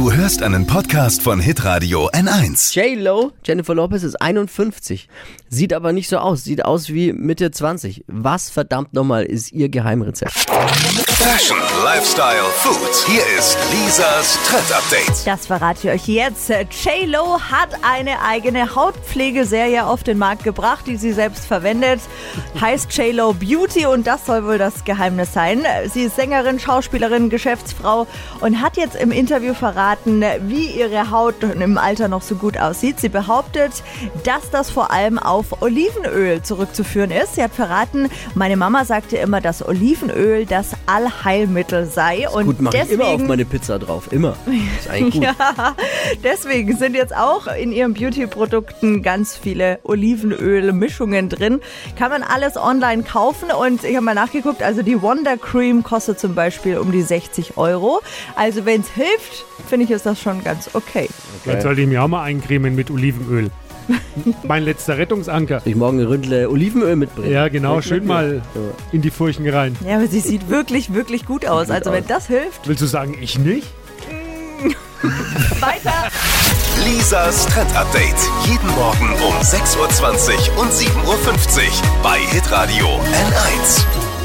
Du hörst einen Podcast von Hitradio N1. J-Lo, Jennifer Lopez ist 51, sieht aber nicht so aus, sieht aus wie Mitte 20. Was verdammt nochmal ist ihr Geheimrezept? Fashion, Lifestyle, Food. Hier ist Lisas Trend Update. Das verrate ich euch jetzt. J-Lo hat eine eigene Hautpflegeserie auf den Markt gebracht, die sie selbst verwendet. Heißt J-Lo Beauty und das soll wohl das Geheimnis sein. Sie ist Sängerin, Schauspielerin, Geschäftsfrau und hat jetzt im Interview verraten, wie ihre Haut im Alter noch so gut aussieht. Sie behauptet, dass das vor allem auf Olivenöl zurückzuführen ist. Sie hat verraten, meine Mama sagte immer, dass Olivenöl das Allheilmittel sei. Und Gut, mache ich deswegen, immer auf meine Pizza drauf. Immer. Ist eigentlich gut. Ja, deswegen sind jetzt auch in ihren Beauty-Produkten ganz viele Olivenöl-Mischungen drin. Kann man alles online kaufen und ich habe mal nachgeguckt, also die Wonder Cream kostet zum Beispiel um die 60 Euro. Also wenn es hilft, finde ich, ist das schon ganz okay. Jetzt sollte ich mich auch mal eincremen mit Olivenöl. mein letzter Rettungsanker. Soll ich morgen eine Ründle Olivenöl mitbringen? Ja, genau, schön mit mal mir. in die Furchen rein. Ja, aber sie sieht wirklich, wirklich gut aus. Also wenn aus. das hilft, Willst du sagen, ich nicht? weiter. Lisas Trend Update. Jeden Morgen um 6.20 Uhr und 7.50 Uhr bei Hitradio N1.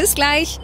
Bis gleich.